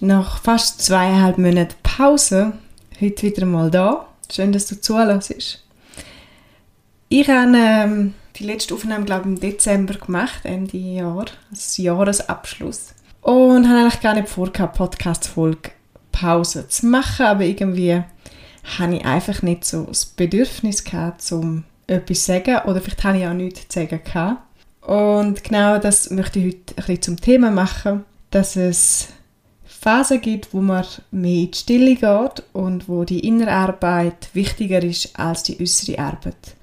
Nach fast zweieinhalb Monaten Pause, heute wieder mal da. Schön, dass du zuhörst. Ich habe ähm, die letzte Aufnahme, glaube ich, im Dezember gemacht, Ende Jahr, also Jahresabschluss. Und habe eigentlich gar nicht vor, Podcast-Folge Pause zu machen, aber irgendwie habe ich einfach nicht so das Bedürfnis gehabt, um etwas zu sagen oder vielleicht habe ich auch nichts zu sagen gehabt. Und genau das möchte ich heute ein bisschen zum Thema machen, dass es Phasen gibt, wo man mehr in die Stille geht und wo die innere Arbeit wichtiger ist als die äußere Arbeit.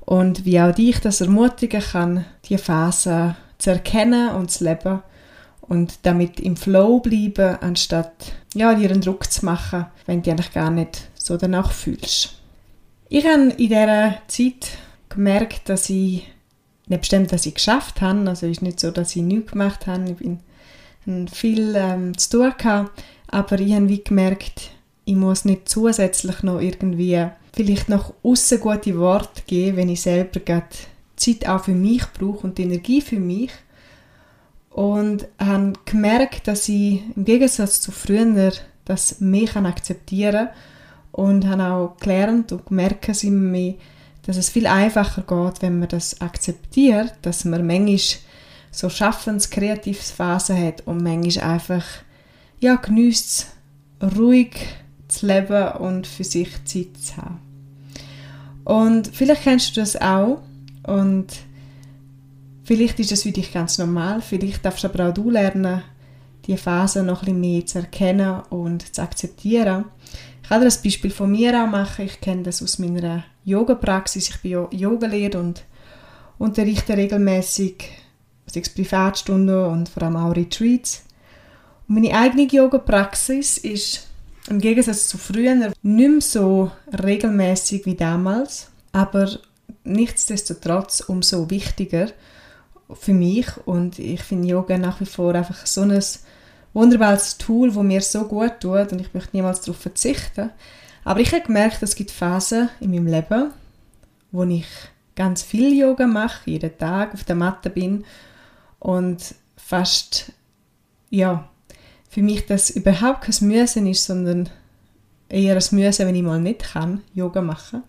Und wie auch dich das ermutigen kann, die Phase zu erkennen und zu leben und damit im Flow bleiben, anstatt ja, dir einen Druck zu machen, wenn du dich eigentlich gar nicht so danach fühlst. Ich habe in dieser Zeit gemerkt, dass ich nicht bestimmt, dass ich geschafft habe. Also es ist nicht so, dass ich nichts gemacht habe. Ich bin viel ähm, zu tun gehabt, aber ich habe wie gemerkt, ich muss nicht zusätzlich noch irgendwie vielleicht noch außen gute Worte geben, wenn ich selber gerade Zeit auch für mich brauche und die Energie für mich. Und habe gemerkt, dass ich im Gegensatz zu früher das mehr akzeptieren kann und habe auch gelernt und gemerkt, dass, dass es viel einfacher geht, wenn man das akzeptiert, dass man manchmal so schaffens kreatives Phase hat und manchmal einfach ja, genießt ruhig zu leben und für sich Zeit zu haben. Und vielleicht kennst du das auch und vielleicht ist das für dich ganz normal, vielleicht darfst aber auch du lernen, die Phase noch ein bisschen mehr zu erkennen und zu akzeptieren. Ich kann dir ein Beispiel von mir auch machen. Ich kenne das aus meiner Yoga-Praxis. Ich bin Yogalehrer und unterrichte regelmäßig sechs Privatstunden und vor allem auch Retreats. Und meine eigene Yoga-Praxis ist im Gegensatz zu früher nicht mehr so regelmäßig wie damals, aber nichtsdestotrotz umso wichtiger für mich und ich finde Yoga nach wie vor einfach so ein wunderbares Tool, wo mir so gut tut und ich möchte niemals darauf verzichten. Aber ich habe gemerkt, es gibt Phasen in meinem Leben, wo ich ganz viel Yoga mache, jeden Tag auf der Matte bin und fast, ja, für mich das überhaupt kein Müssen ist, sondern eher ein Müssen, wenn ich mal nicht kann, Yoga machen.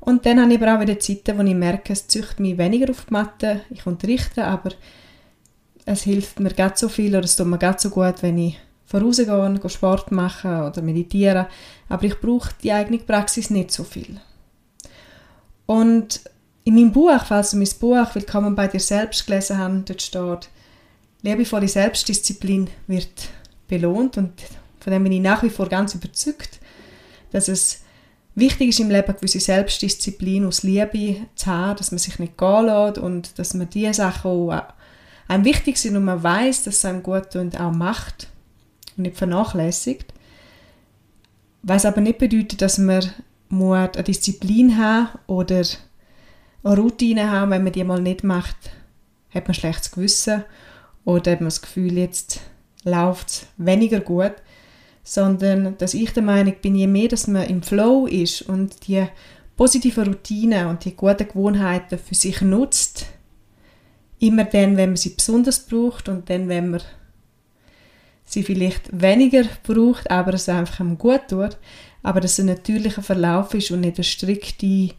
Und dann habe ich aber auch wieder Zeiten, wo ich merke, es züchtet mich weniger auf die Matte. Ich unterrichte, aber es hilft mir ganz so viel oder es tut mir ganz so gut, wenn ich vorausgehe, Sport machen oder meditieren. Aber ich brauche die eigene Praxis nicht so viel. Und in meinem Buch, falls du mein Buch «Willkommen bei dir selbst» gelesen hast, dort steht, liebevolle Selbstdisziplin wird belohnt und von dem bin ich nach wie vor ganz überzeugt, dass es wichtig ist im Leben, eine gewisse Selbstdisziplin aus Liebe zu haben, dass man sich nicht gehen lässt und dass man die Sachen, die einem wichtig sind und man weiß, dass es einem gut tut, auch macht und nicht vernachlässigt. Was aber nicht bedeutet, dass man eine Disziplin haben oder Routine haben, wenn man die mal nicht macht, hat man schlechtes Gewissen oder hat man das Gefühl, jetzt läuft es weniger gut, sondern dass ich der Meinung bin, je mehr, dass man im Flow ist und die positive Routine und die guten Gewohnheiten für sich nutzt, immer dann, wenn man sie besonders braucht und dann, wenn man sie vielleicht weniger braucht, aber es einfach gut tut, aber dass es ein natürlicher Verlauf ist und nicht eine strikte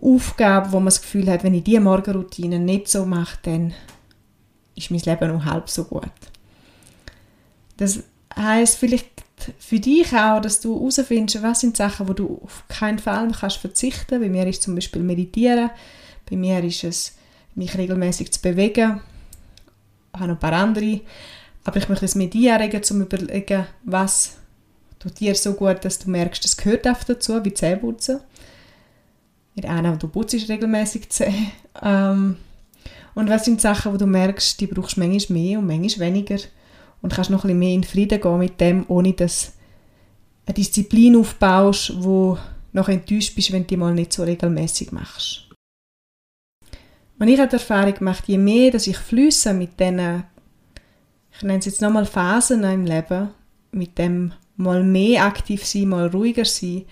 Aufgabe, wo man das Gefühl hat, wenn ich diese Morgenroutine nicht so mache, dann ist mein Leben nur halb so gut. Das heißt vielleicht für dich auch, dass du herausfindest, was sind Sachen, wo du auf keinen Fall kannst verzichten. Bei mir ist zum Beispiel Meditieren, bei mir ist es mich regelmäßig zu bewegen. Ich habe noch ein paar andere, aber ich möchte es mit dir anregen, um zu überlegen, was tut dir so gut, dass du merkst, es gehört auch dazu, wie Zähneputzen mit einer, du putzt regelmäßig Zähne. Ähm, Und was sind Sachen, wo du merkst, die brauchst du manchmal mehr und manchmal weniger und kannst noch ein bisschen mehr in Frieden gehen mit dem, ohne dass eine Disziplin aufbaust, wo noch enttäuscht bist, wenn du die mal nicht so regelmäßig machst. Und ich habe die Erfahrung gemacht, je mehr dass ich flüsse mit diesen, ich nenne es jetzt nochmal Phasen im Leben, mit dem mal mehr aktiv sein, mal ruhiger sein,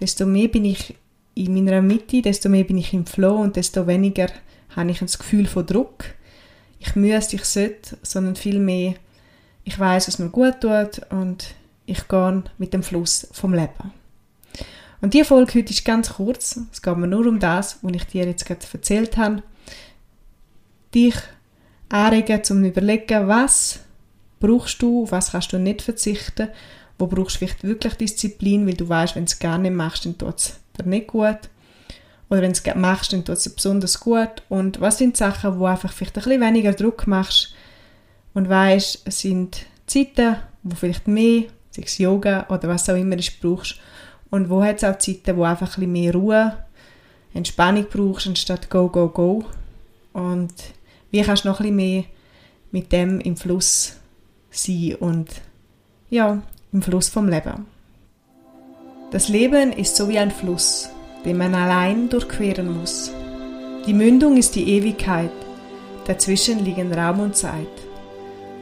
desto mehr bin ich in meiner Mitte, desto mehr bin ich im Flow und desto weniger habe ich ein Gefühl von Druck. Ich müsste, ich sollte, sondern viel mehr, ich weiß, was mir gut tut und ich gehe mit dem Fluss vom Leben. Und die Folge heute ist ganz kurz. Es geht mir nur um das, was ich dir jetzt gerade erzählt habe. Dich anregen, zum überlegen, was brauchst du, auf was kannst du nicht verzichten, wo brauchst du vielleicht wirklich Disziplin, weil du weißt, wenn du es gar nicht machst, dann tut es dir nicht gut. Oder wenn du es machst, dann tut es besonders gut. Und was sind Sachen, wo einfach vielleicht ein bisschen weniger Druck machst und weißt, es sind Zeiten, wo vielleicht mehr sei es Yoga oder was auch immer du brauchst. Und wo hat es auch Zeiten, wo einfach ein bisschen mehr Ruhe, Entspannung brauchst, anstatt go, go, go. Und wie kannst du noch ein bisschen mehr mit dem im Fluss sein und ja, im Fluss vom Leben. Das Leben ist so wie ein Fluss, den man allein durchqueren muss. Die Mündung ist die Ewigkeit, dazwischen liegen Raum und Zeit.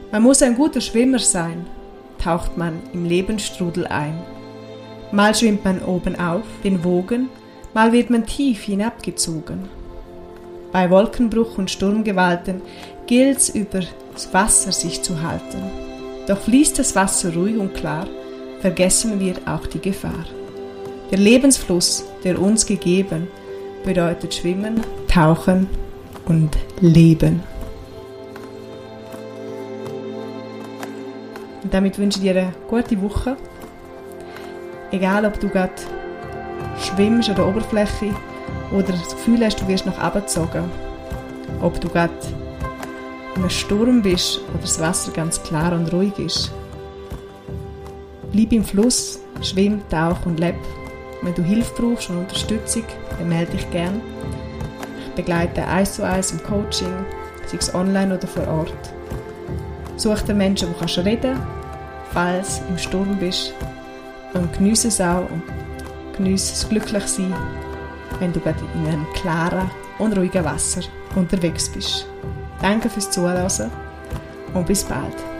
Man muss ein guter Schwimmer sein, taucht man im Lebensstrudel ein. Mal schwimmt man oben auf, den Wogen, mal wird man tief hinabgezogen. Bei Wolkenbruch und Sturmgewalten gilt's über das Wasser sich zu halten. Doch fließt das Wasser ruhig und klar, vergessen wir auch die Gefahr. Der Lebensfluss, der uns gegeben, bedeutet schwimmen, tauchen und leben. Und damit wünsche ich dir eine gute Woche. Egal, ob du gerade schwimmst an der Oberfläche oder das Gefühl hast, du wirst noch abgezogen. Ob du gerade in einem Sturm bist oder das Wasser ganz klar und ruhig ist. Bleib im Fluss, schwimm, tauch und leb. Wenn du Hilfe brauchst und Unterstützung, dann melde dich gern. Ich begleite eins zu eins im Coaching, sei es online oder vor Ort. Such dir Menschen, wo kannst reden falls du im Sturm bist und geniesse es auch und geniesse das Glücklichsein, wenn du gerade in einem klaren und ruhigen Wasser unterwegs bist. Danke fürs Zuhören und bis bald.